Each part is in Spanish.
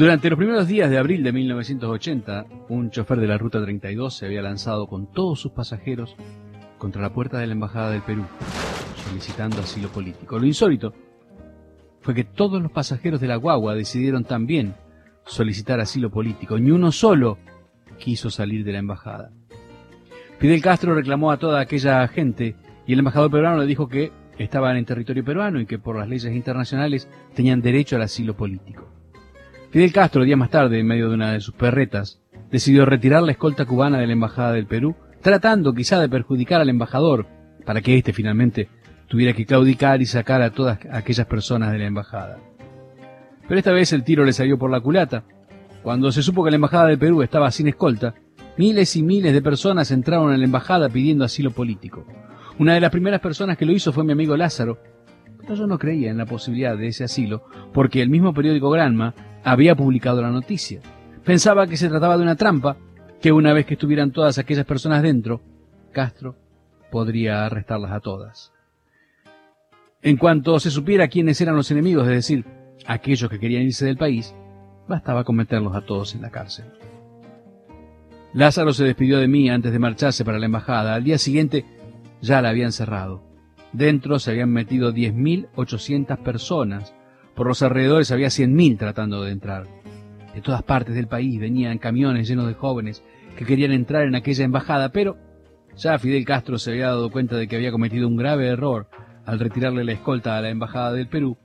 Durante los primeros días de abril de 1980, un chofer de la Ruta 32 se había lanzado con todos sus pasajeros contra la puerta de la Embajada del Perú, solicitando asilo político. Lo insólito fue que todos los pasajeros de la guagua decidieron también solicitar asilo político. Ni uno solo quiso salir de la embajada. Fidel Castro reclamó a toda aquella gente y el embajador peruano le dijo que estaban en territorio peruano y que por las leyes internacionales tenían derecho al asilo político. Fidel Castro, días más tarde, en medio de una de sus perretas, decidió retirar la escolta cubana de la Embajada del Perú, tratando quizá de perjudicar al embajador, para que éste finalmente tuviera que claudicar y sacar a todas aquellas personas de la embajada. Pero esta vez el tiro le salió por la culata. Cuando se supo que la Embajada del Perú estaba sin escolta, miles y miles de personas entraron a la embajada pidiendo asilo político. Una de las primeras personas que lo hizo fue mi amigo Lázaro, pero yo no creía en la posibilidad de ese asilo porque el mismo periódico Granma había publicado la noticia. Pensaba que se trataba de una trampa, que una vez que estuvieran todas aquellas personas dentro, Castro podría arrestarlas a todas. En cuanto se supiera quiénes eran los enemigos, es decir, aquellos que querían irse del país, bastaba con meterlos a todos en la cárcel. Lázaro se despidió de mí antes de marcharse para la embajada. Al día siguiente ya la habían cerrado. Dentro se habían metido 10.800 personas, por los alrededores había 100.000 tratando de entrar. De todas partes del país venían camiones llenos de jóvenes que querían entrar en aquella embajada, pero ya Fidel Castro se había dado cuenta de que había cometido un grave error al retirarle la escolta a la embajada del Perú,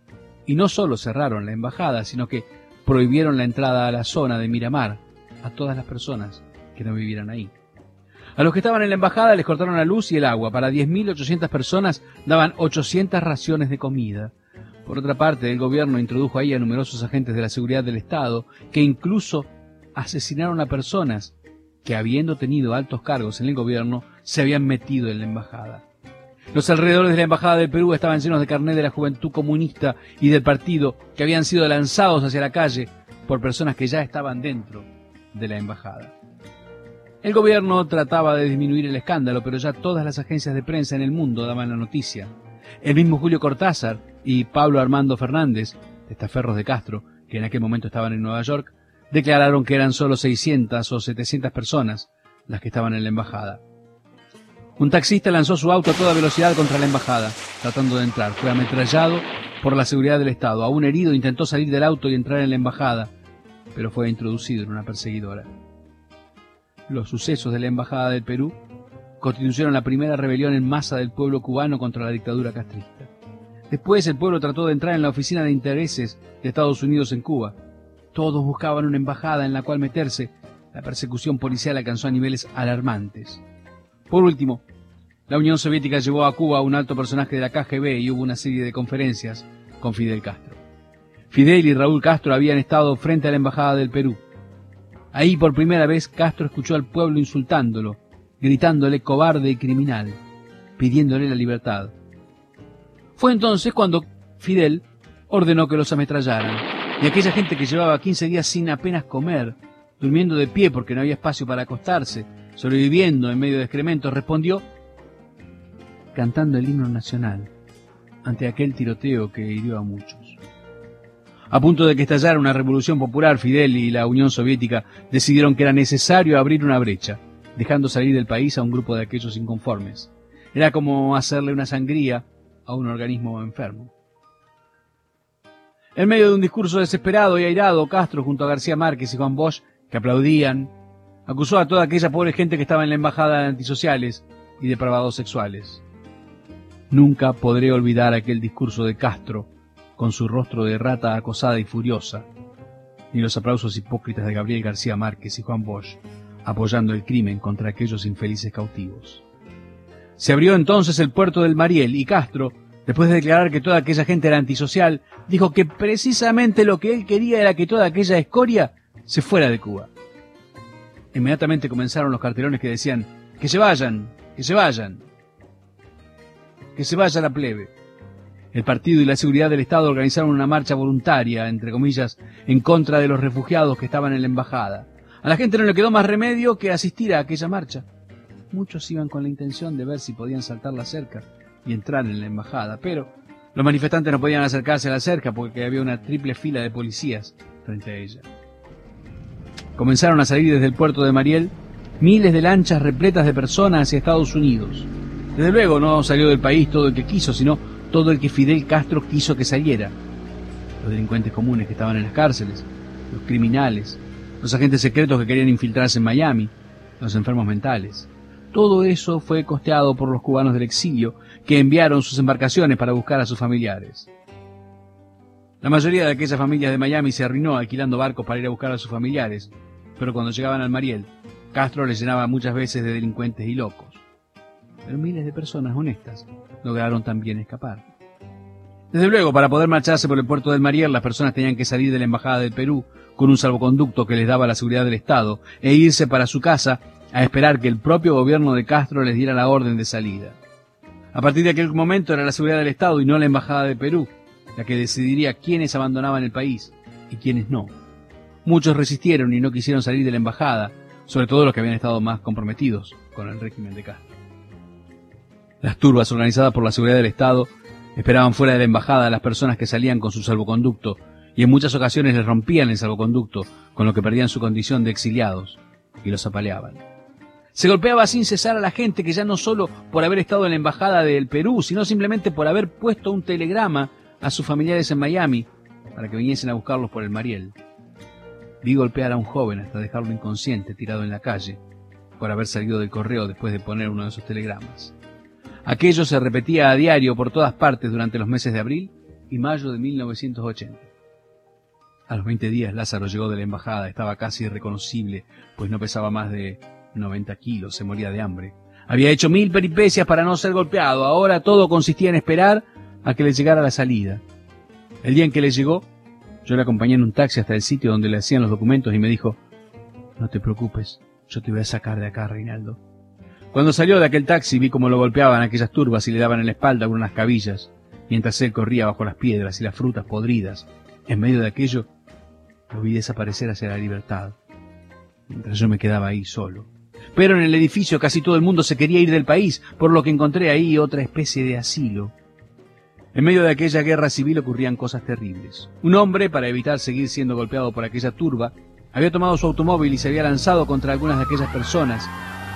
y no solo cerraron la embajada, sino que prohibieron la entrada a la zona de Miramar a todas las personas que no vivieran ahí. A los que estaban en la embajada les cortaron la luz y el agua. Para 10.800 personas daban 800 raciones de comida. Por otra parte, el gobierno introdujo ahí a numerosos agentes de la seguridad del Estado que incluso asesinaron a personas que, habiendo tenido altos cargos en el gobierno, se habían metido en la embajada. Los alrededores de la embajada del Perú estaban llenos de carnet de la juventud comunista y del partido que habían sido lanzados hacia la calle por personas que ya estaban dentro de la embajada. El gobierno trataba de disminuir el escándalo, pero ya todas las agencias de prensa en el mundo daban la noticia. El mismo Julio Cortázar y Pablo Armando Fernández, testaferros de Castro, que en aquel momento estaban en Nueva York, declararon que eran solo 600 o 700 personas las que estaban en la embajada. Un taxista lanzó su auto a toda velocidad contra la embajada, tratando de entrar. Fue ametrallado por la seguridad del Estado. A un herido intentó salir del auto y entrar en la embajada, pero fue introducido en una perseguidora. Los sucesos de la embajada del Perú constituyeron la primera rebelión en masa del pueblo cubano contra la dictadura castrista. Después el pueblo trató de entrar en la oficina de intereses de Estados Unidos en Cuba. Todos buscaban una embajada en la cual meterse. La persecución policial alcanzó a niveles alarmantes. Por último, la Unión Soviética llevó a Cuba a un alto personaje de la KGB y hubo una serie de conferencias con Fidel Castro. Fidel y Raúl Castro habían estado frente a la embajada del Perú. Ahí por primera vez Castro escuchó al pueblo insultándolo, gritándole cobarde y criminal, pidiéndole la libertad. Fue entonces cuando Fidel ordenó que los ametrallaran, y aquella gente que llevaba 15 días sin apenas comer, durmiendo de pie porque no había espacio para acostarse, sobreviviendo en medio de excrementos, respondió cantando el himno nacional ante aquel tiroteo que hirió a muchos. A punto de que estallara una revolución popular, Fidel y la Unión Soviética decidieron que era necesario abrir una brecha, dejando salir del país a un grupo de aquellos inconformes. Era como hacerle una sangría a un organismo enfermo. En medio de un discurso desesperado y airado, Castro, junto a García Márquez y Juan Bosch, que aplaudían, acusó a toda aquella pobre gente que estaba en la embajada de antisociales y depravados sexuales. Nunca podré olvidar aquel discurso de Castro con su rostro de rata acosada y furiosa, ni los aplausos hipócritas de Gabriel García Márquez y Juan Bosch apoyando el crimen contra aquellos infelices cautivos. Se abrió entonces el puerto del Mariel y Castro, después de declarar que toda aquella gente era antisocial, dijo que precisamente lo que él quería era que toda aquella escoria se fuera de Cuba. Inmediatamente comenzaron los cartelones que decían, que se vayan, que se vayan, que se vaya la plebe. El partido y la seguridad del Estado organizaron una marcha voluntaria, entre comillas, en contra de los refugiados que estaban en la embajada. A la gente no le quedó más remedio que asistir a aquella marcha. Muchos iban con la intención de ver si podían saltar la cerca y entrar en la embajada, pero los manifestantes no podían acercarse a la cerca porque había una triple fila de policías frente a ella. comenzaron a salir desde el puerto de Mariel miles de lanchas repletas de personas hacia Estados Unidos. Desde luego no salió del país todo el que quiso, sino todo el que Fidel Castro quiso que saliera. Los delincuentes comunes que estaban en las cárceles, los criminales, los agentes secretos que querían infiltrarse en Miami, los enfermos mentales. Todo eso fue costeado por los cubanos del exilio que enviaron sus embarcaciones para buscar a sus familiares. La mayoría de aquellas familias de Miami se arruinó alquilando barcos para ir a buscar a sus familiares, pero cuando llegaban al Mariel, Castro les llenaba muchas veces de delincuentes y locos. Pero miles de personas honestas lograron también escapar. Desde luego, para poder marcharse por el puerto del Mariel, las personas tenían que salir de la Embajada del Perú con un salvoconducto que les daba la seguridad del Estado e irse para su casa a esperar que el propio gobierno de Castro les diera la orden de salida. A partir de aquel momento era la seguridad del Estado y no la Embajada de Perú la que decidiría quiénes abandonaban el país y quiénes no. Muchos resistieron y no quisieron salir de la embajada, sobre todo los que habían estado más comprometidos con el régimen de Castro. Las turbas organizadas por la seguridad del Estado esperaban fuera de la embajada a las personas que salían con su salvoconducto y en muchas ocasiones les rompían el salvoconducto, con lo que perdían su condición de exiliados y los apaleaban. Se golpeaba sin cesar a la gente que ya no solo por haber estado en la embajada del Perú, sino simplemente por haber puesto un telegrama a sus familiares en Miami para que viniesen a buscarlos por el Mariel. Vi golpear a un joven hasta dejarlo inconsciente tirado en la calle por haber salido del correo después de poner uno de esos telegramas. Aquello se repetía a diario por todas partes durante los meses de abril y mayo de 1980. A los 20 días Lázaro llegó de la embajada, estaba casi irreconocible, pues no pesaba más de 90 kilos, se moría de hambre. Había hecho mil peripecias para no ser golpeado, ahora todo consistía en esperar a que le llegara la salida. El día en que le llegó, yo le acompañé en un taxi hasta el sitio donde le hacían los documentos y me dijo, no te preocupes, yo te voy a sacar de acá, Reinaldo. Cuando salió de aquel taxi vi cómo lo golpeaban aquellas turbas y le daban en la espalda con unas cabillas, mientras él corría bajo las piedras y las frutas podridas. En medio de aquello, lo vi desaparecer hacia la libertad, mientras yo me quedaba ahí solo. Pero en el edificio casi todo el mundo se quería ir del país, por lo que encontré ahí otra especie de asilo. En medio de aquella guerra civil ocurrían cosas terribles. Un hombre, para evitar seguir siendo golpeado por aquella turba, había tomado su automóvil y se había lanzado contra algunas de aquellas personas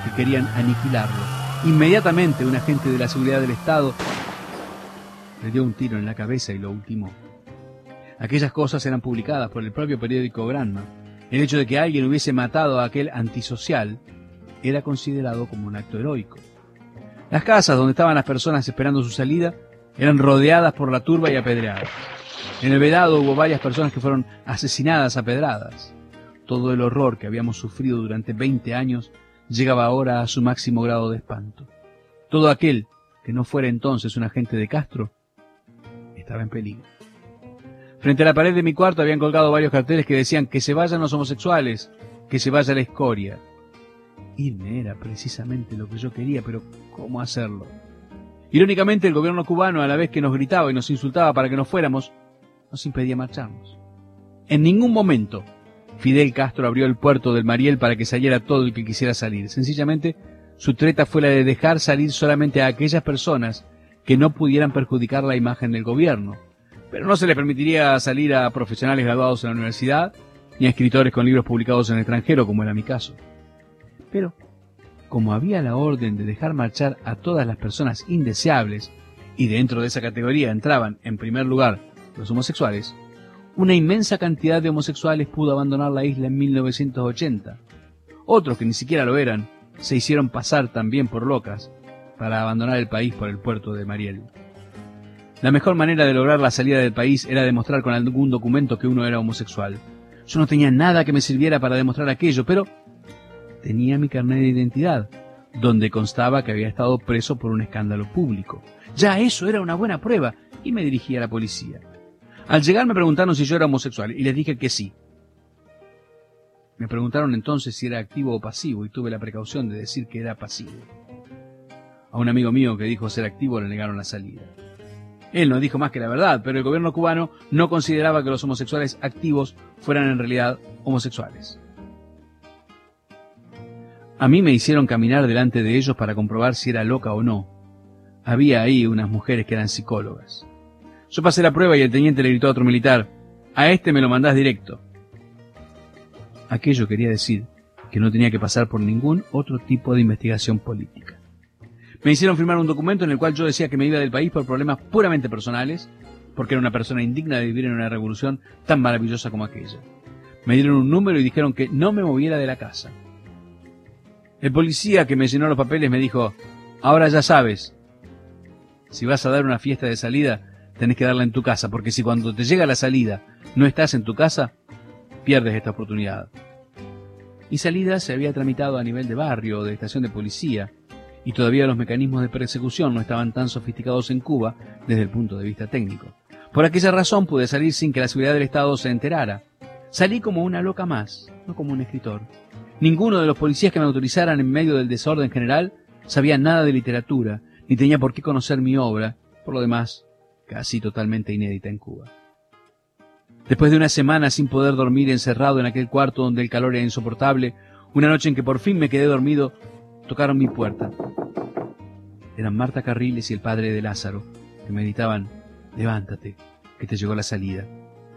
que querían aniquilarlo. Inmediatamente un agente de la seguridad del Estado le dio un tiro en la cabeza y lo ultimó. Aquellas cosas eran publicadas por el propio periódico Granma. El hecho de que alguien hubiese matado a aquel antisocial era considerado como un acto heroico. Las casas donde estaban las personas esperando su salida eran rodeadas por la turba y apedreadas. En el vedado hubo varias personas que fueron asesinadas a pedradas. Todo el horror que habíamos sufrido durante 20 años llegaba ahora a su máximo grado de espanto. Todo aquel que no fuera entonces un agente de Castro estaba en peligro. Frente a la pared de mi cuarto habían colgado varios carteles que decían que se vayan los homosexuales, que se vaya la escoria. Irme era precisamente lo que yo quería, pero ¿cómo hacerlo? Irónicamente, el gobierno cubano, a la vez que nos gritaba y nos insultaba para que nos fuéramos, nos impedía marcharnos. En ningún momento Fidel Castro abrió el puerto del Mariel para que saliera todo el que quisiera salir. Sencillamente, su treta fue la de dejar salir solamente a aquellas personas que no pudieran perjudicar la imagen del gobierno. Pero no se les permitiría salir a profesionales graduados en la universidad, ni a escritores con libros publicados en el extranjero, como era mi caso. Pero como había la orden de dejar marchar a todas las personas indeseables, y dentro de esa categoría entraban, en primer lugar, los homosexuales, una inmensa cantidad de homosexuales pudo abandonar la isla en 1980. Otros que ni siquiera lo eran, se hicieron pasar también por locas para abandonar el país por el puerto de Mariel. La mejor manera de lograr la salida del país era demostrar con algún documento que uno era homosexual. Yo no tenía nada que me sirviera para demostrar aquello, pero tenía mi carnet de identidad, donde constaba que había estado preso por un escándalo público. Ya eso era una buena prueba y me dirigí a la policía. Al llegar me preguntaron si yo era homosexual y les dije que sí. Me preguntaron entonces si era activo o pasivo y tuve la precaución de decir que era pasivo. A un amigo mío que dijo ser activo le negaron la salida. Él no dijo más que la verdad, pero el gobierno cubano no consideraba que los homosexuales activos fueran en realidad homosexuales. A mí me hicieron caminar delante de ellos para comprobar si era loca o no. Había ahí unas mujeres que eran psicólogas. Yo pasé la prueba y el teniente le gritó a otro militar, a este me lo mandás directo. Aquello quería decir que no tenía que pasar por ningún otro tipo de investigación política. Me hicieron firmar un documento en el cual yo decía que me iba del país por problemas puramente personales, porque era una persona indigna de vivir en una revolución tan maravillosa como aquella. Me dieron un número y dijeron que no me moviera de la casa. El policía que me llenó los papeles me dijo, ahora ya sabes, si vas a dar una fiesta de salida, tenés que darla en tu casa, porque si cuando te llega la salida no estás en tu casa, pierdes esta oportunidad. Mi salida se había tramitado a nivel de barrio o de estación de policía, y todavía los mecanismos de persecución no estaban tan sofisticados en Cuba desde el punto de vista técnico. Por aquella razón pude salir sin que la seguridad del Estado se enterara. Salí como una loca más, no como un escritor. Ninguno de los policías que me autorizaran en medio del desorden general sabía nada de literatura, ni tenía por qué conocer mi obra, por lo demás, casi totalmente inédita en Cuba. Después de una semana sin poder dormir encerrado en aquel cuarto donde el calor era insoportable, una noche en que por fin me quedé dormido, tocaron mi puerta. Eran Marta Carriles y el padre de Lázaro, que me gritaban, levántate, que te llegó la salida.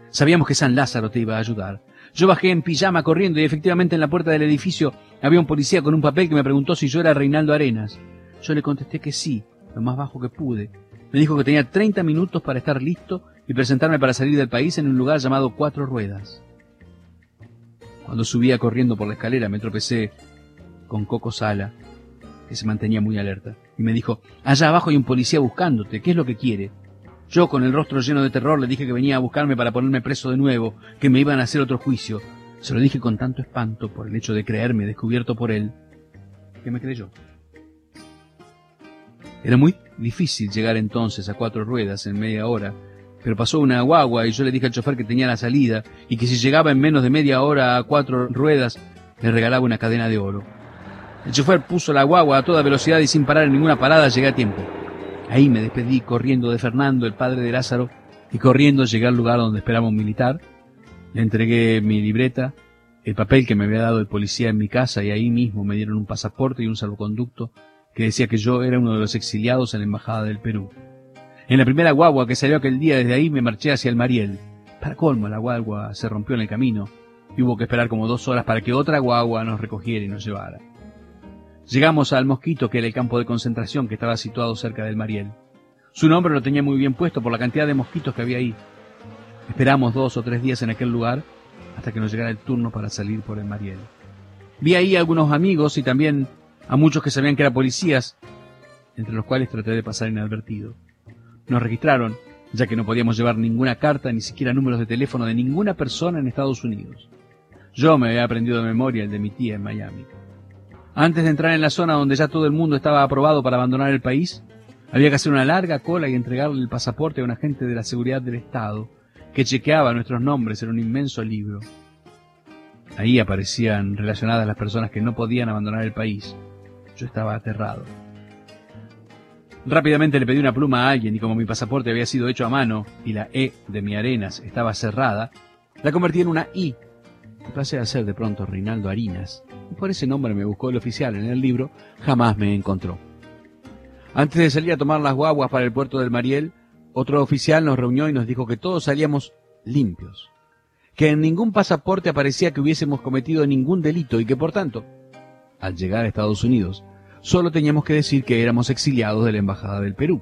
Sabíamos que San Lázaro te iba a ayudar. Yo bajé en pijama corriendo y efectivamente en la puerta del edificio había un policía con un papel que me preguntó si yo era Reinaldo Arenas. Yo le contesté que sí, lo más bajo que pude. Me dijo que tenía 30 minutos para estar listo y presentarme para salir del país en un lugar llamado Cuatro Ruedas. Cuando subía corriendo por la escalera me tropecé con Coco Sala, que se mantenía muy alerta, y me dijo, allá abajo hay un policía buscándote, ¿qué es lo que quiere? Yo, con el rostro lleno de terror, le dije que venía a buscarme para ponerme preso de nuevo, que me iban a hacer otro juicio. Se lo dije con tanto espanto por el hecho de creerme descubierto por él, que me creyó. Era muy difícil llegar entonces a cuatro ruedas en media hora, pero pasó una guagua y yo le dije al chofer que tenía la salida y que si llegaba en menos de media hora a cuatro ruedas le regalaba una cadena de oro. El chofer puso la guagua a toda velocidad y sin parar en ninguna parada llegué a tiempo. Ahí me despedí corriendo de Fernando, el padre de Lázaro, y corriendo llegué al lugar donde esperaba un militar. Le entregué mi libreta, el papel que me había dado el policía en mi casa y ahí mismo me dieron un pasaporte y un salvoconducto que decía que yo era uno de los exiliados en la Embajada del Perú. En la primera guagua que salió aquel día desde ahí me marché hacia el Mariel. Para colmo, la guagua se rompió en el camino y hubo que esperar como dos horas para que otra guagua nos recogiera y nos llevara. Llegamos al Mosquito, que era el campo de concentración que estaba situado cerca del Mariel. Su nombre lo tenía muy bien puesto por la cantidad de mosquitos que había ahí. Esperamos dos o tres días en aquel lugar hasta que nos llegara el turno para salir por el Mariel. Vi ahí algunos amigos y también a muchos que sabían que eran policías, entre los cuales traté de pasar inadvertido. Nos registraron, ya que no podíamos llevar ninguna carta ni siquiera números de teléfono de ninguna persona en Estados Unidos. Yo me había aprendido de memoria el de mi tía en Miami. Antes de entrar en la zona donde ya todo el mundo estaba aprobado para abandonar el país, había que hacer una larga cola y entregarle el pasaporte a un agente de la seguridad del Estado, que chequeaba nuestros nombres en un inmenso libro. Ahí aparecían relacionadas las personas que no podían abandonar el país. Yo estaba aterrado. Rápidamente le pedí una pluma a alguien y como mi pasaporte había sido hecho a mano y la E de mi arenas estaba cerrada, la convertí en una I. Y pasé a ser de pronto Reinaldo Harinas. Y por ese nombre me buscó el oficial en el libro, jamás me encontró. Antes de salir a tomar las guaguas para el puerto del Mariel, otro oficial nos reunió y nos dijo que todos salíamos limpios, que en ningún pasaporte aparecía que hubiésemos cometido ningún delito y que por tanto, al llegar a Estados Unidos, Solo teníamos que decir que éramos exiliados de la Embajada del Perú.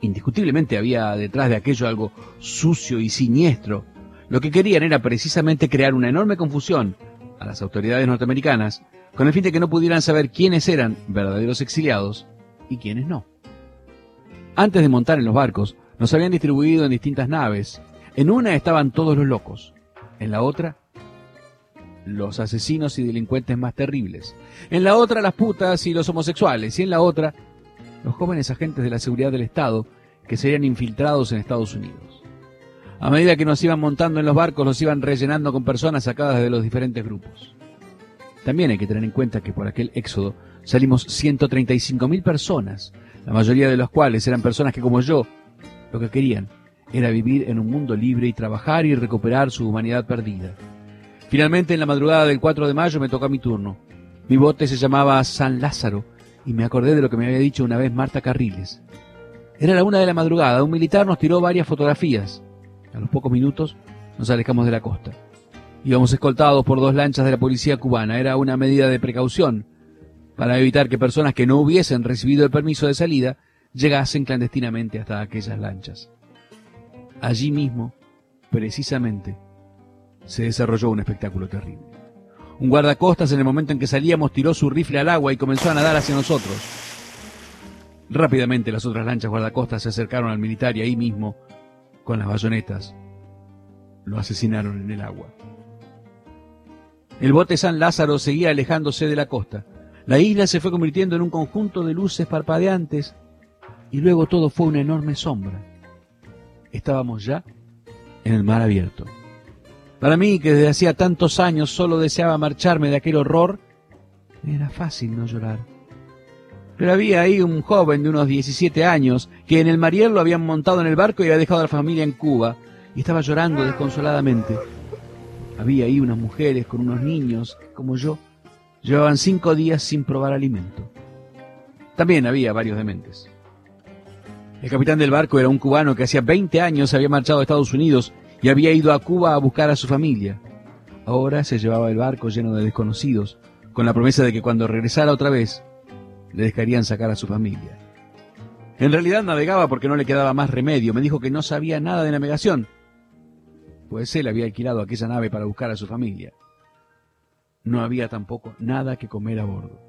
Indiscutiblemente había detrás de aquello algo sucio y siniestro. Lo que querían era precisamente crear una enorme confusión a las autoridades norteamericanas con el fin de que no pudieran saber quiénes eran verdaderos exiliados y quiénes no. Antes de montar en los barcos, nos habían distribuido en distintas naves. En una estaban todos los locos, en la otra los asesinos y delincuentes más terribles. En la otra las putas y los homosexuales. Y en la otra los jóvenes agentes de la seguridad del Estado que serían infiltrados en Estados Unidos. A medida que nos iban montando en los barcos, los iban rellenando con personas sacadas de los diferentes grupos. También hay que tener en cuenta que por aquel éxodo salimos 135.000 personas, la mayoría de las cuales eran personas que como yo, lo que querían era vivir en un mundo libre y trabajar y recuperar su humanidad perdida. Finalmente, en la madrugada del 4 de mayo me tocó mi turno. Mi bote se llamaba San Lázaro y me acordé de lo que me había dicho una vez Marta Carriles. Era la una de la madrugada, un militar nos tiró varias fotografías. A los pocos minutos nos alejamos de la costa. Íbamos escoltados por dos lanchas de la policía cubana. Era una medida de precaución para evitar que personas que no hubiesen recibido el permiso de salida llegasen clandestinamente hasta aquellas lanchas. Allí mismo, precisamente, se desarrolló un espectáculo terrible. Un guardacostas en el momento en que salíamos tiró su rifle al agua y comenzó a nadar hacia nosotros. Rápidamente las otras lanchas guardacostas se acercaron al militar y ahí mismo, con las bayonetas, lo asesinaron en el agua. El bote San Lázaro seguía alejándose de la costa. La isla se fue convirtiendo en un conjunto de luces parpadeantes y luego todo fue una enorme sombra. Estábamos ya en el mar abierto. Para mí, que desde hacía tantos años solo deseaba marcharme de aquel horror, era fácil no llorar. Pero había ahí un joven de unos 17 años que en el Mariel lo habían montado en el barco y había dejado a la familia en Cuba y estaba llorando desconsoladamente. Había ahí unas mujeres con unos niños, como yo, llevaban cinco días sin probar alimento. También había varios dementes. El capitán del barco era un cubano que hacía 20 años había marchado a Estados Unidos y había ido a Cuba a buscar a su familia. Ahora se llevaba el barco lleno de desconocidos, con la promesa de que cuando regresara otra vez, le dejarían sacar a su familia. En realidad navegaba porque no le quedaba más remedio. Me dijo que no sabía nada de navegación, pues él había alquilado aquella nave para buscar a su familia. No había tampoco nada que comer a bordo.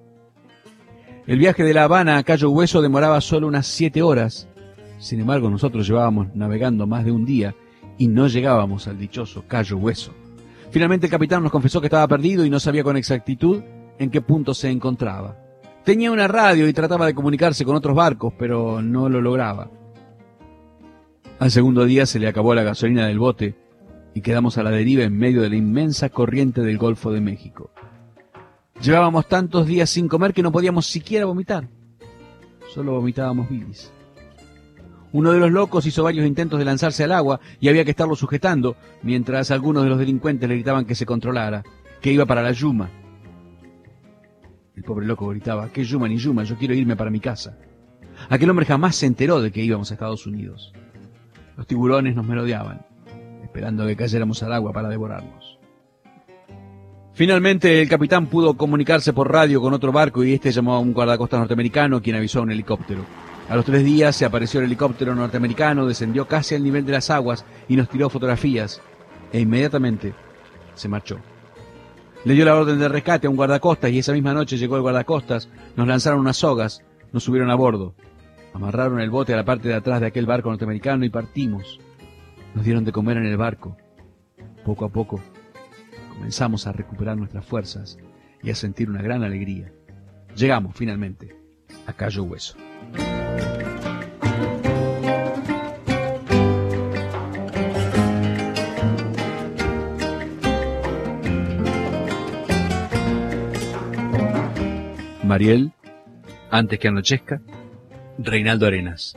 El viaje de La Habana a Cayo Hueso demoraba solo unas siete horas. Sin embargo, nosotros llevábamos navegando más de un día y no llegábamos al dichoso Cayo Hueso. Finalmente el capitán nos confesó que estaba perdido y no sabía con exactitud en qué punto se encontraba. Tenía una radio y trataba de comunicarse con otros barcos, pero no lo lograba. Al segundo día se le acabó la gasolina del bote y quedamos a la deriva en medio de la inmensa corriente del Golfo de México. Llevábamos tantos días sin comer que no podíamos siquiera vomitar. Solo vomitábamos bilis. Uno de los locos hizo varios intentos de lanzarse al agua y había que estarlo sujetando, mientras algunos de los delincuentes le gritaban que se controlara, que iba para la Yuma. El pobre loco gritaba, ¿qué Yuma ni Yuma? Yo quiero irme para mi casa. Aquel hombre jamás se enteró de que íbamos a Estados Unidos. Los tiburones nos merodeaban, esperando que cayéramos al agua para devorarnos. Finalmente el capitán pudo comunicarse por radio con otro barco y este llamó a un guardacostas norteamericano quien avisó a un helicóptero. A los tres días se apareció el helicóptero norteamericano, descendió casi al nivel de las aguas y nos tiró fotografías e inmediatamente se marchó. Le dio la orden de rescate a un guardacostas y esa misma noche llegó el guardacostas, nos lanzaron unas sogas, nos subieron a bordo, amarraron el bote a la parte de atrás de aquel barco norteamericano y partimos. Nos dieron de comer en el barco. Poco a poco comenzamos a recuperar nuestras fuerzas y a sentir una gran alegría. Llegamos finalmente a Cayo Hueso. Mariel, antes que anochezca, Reinaldo Arenas.